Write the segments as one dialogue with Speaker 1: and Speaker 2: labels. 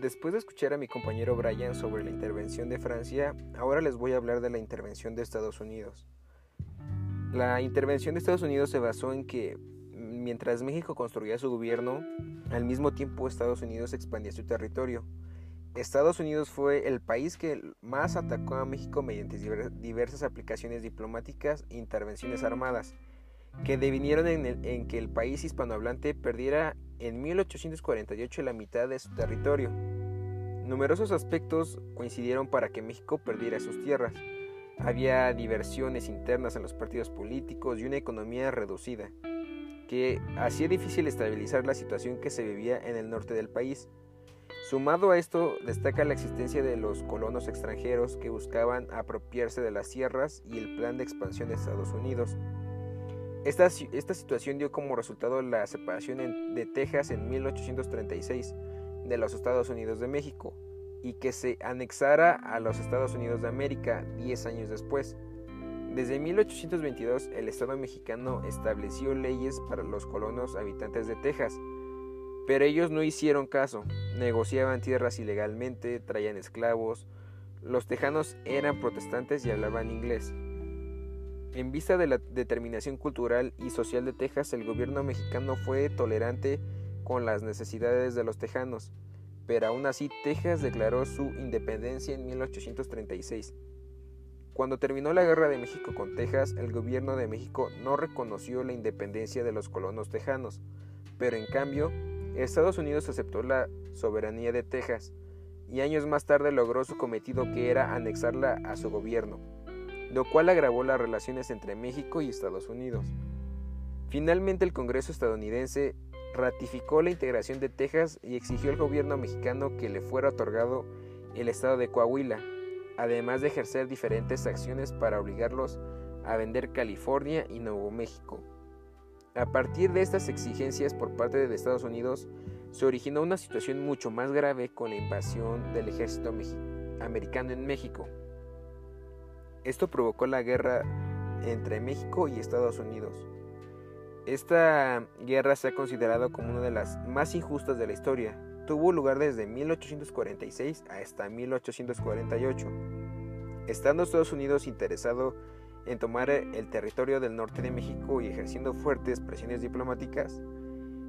Speaker 1: Después de escuchar a mi compañero Brian sobre la intervención de Francia, ahora les voy a hablar de la intervención de Estados Unidos. La intervención de Estados Unidos se basó en que mientras México construía su gobierno, al mismo tiempo Estados Unidos expandía su territorio. Estados Unidos fue el país que más atacó a México mediante diversas aplicaciones diplomáticas e intervenciones armadas, que devinieron en, en que el país hispanohablante perdiera en 1848 la mitad de su territorio. Numerosos aspectos coincidieron para que México perdiera sus tierras. Había diversiones internas en los partidos políticos y una economía reducida, que hacía difícil estabilizar la situación que se vivía en el norte del país. Sumado a esto, destaca la existencia de los colonos extranjeros que buscaban apropiarse de las tierras y el plan de expansión de Estados Unidos. Esta, situación dio como resultado la separación de Texas en 1836 de los Estados Unidos de México y que se anexara a los Estados Unidos de América 10 años después. Desde 1822 el Estado mexicano estableció leyes para los colonos habitantes de Texas, pero ellos no hicieron caso, negociaban tierras ilegalmente, traían esclavos, los tejanos eran protestantes y hablaban inglés. En vista de la determinación cultural y social de Texas, el gobierno mexicano fue tolerante con las necesidades de los tejanos, pero aún así Texas declaró su independencia en 1836. Cuando terminó la guerra de México con Texas, el gobierno de México no reconoció la independencia de los colonos tejanos, pero en cambio, Estados Unidos aceptó la soberanía de Texas y años más tarde logró su cometido que era anexarla a su gobierno lo cual agravó las relaciones entre México y Estados Unidos. Finalmente el Congreso estadounidense ratificó la integración de Texas y exigió al gobierno mexicano que le fuera otorgado el estado de Coahuila, además de ejercer diferentes acciones para obligarlos a vender California y Nuevo México. A partir de estas exigencias por parte de Estados Unidos, se originó una situación mucho más grave con la invasión del ejército americano en México. Esto provocó la guerra entre México y Estados Unidos. Esta guerra se ha considerado como una de las más injustas de la historia. Tuvo lugar desde 1846 hasta 1848. Estando Estados Unidos interesado en tomar el territorio del norte de México y ejerciendo fuertes presiones diplomáticas,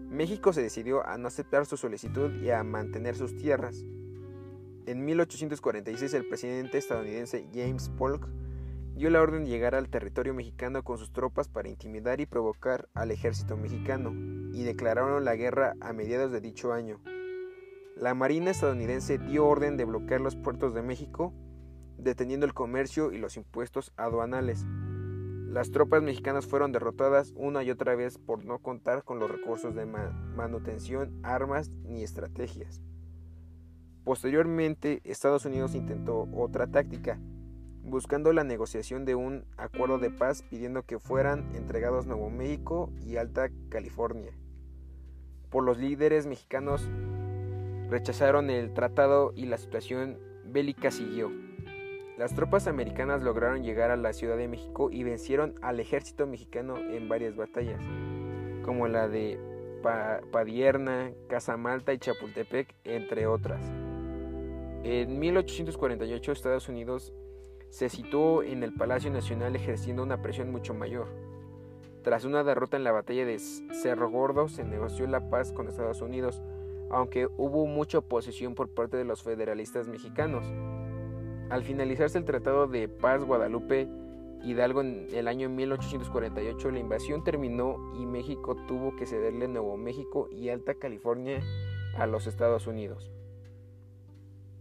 Speaker 1: México se decidió a no aceptar su solicitud y a mantener sus tierras. En 1846 el presidente estadounidense James Polk dio la orden de llegar al territorio mexicano con sus tropas para intimidar y provocar al ejército mexicano, y declararon la guerra a mediados de dicho año. La Marina estadounidense dio orden de bloquear los puertos de México, deteniendo el comercio y los impuestos aduanales. Las tropas mexicanas fueron derrotadas una y otra vez por no contar con los recursos de manutención, armas ni estrategias. Posteriormente, Estados Unidos intentó otra táctica, buscando la negociación de un acuerdo de paz pidiendo que fueran entregados Nuevo México y Alta California. Por los líderes mexicanos rechazaron el tratado y la situación bélica siguió. Las tropas americanas lograron llegar a la Ciudad de México y vencieron al ejército mexicano en varias batallas, como la de Padierna, Casamalta y Chapultepec, entre otras. En 1848 Estados Unidos se situó en el Palacio Nacional ejerciendo una presión mucho mayor. Tras una derrota en la batalla de Cerro Gordo, se negoció la paz con Estados Unidos, aunque hubo mucha oposición por parte de los federalistas mexicanos. Al finalizarse el Tratado de Paz Guadalupe Hidalgo en el año 1848, la invasión terminó y México tuvo que cederle Nuevo México y Alta California a los Estados Unidos.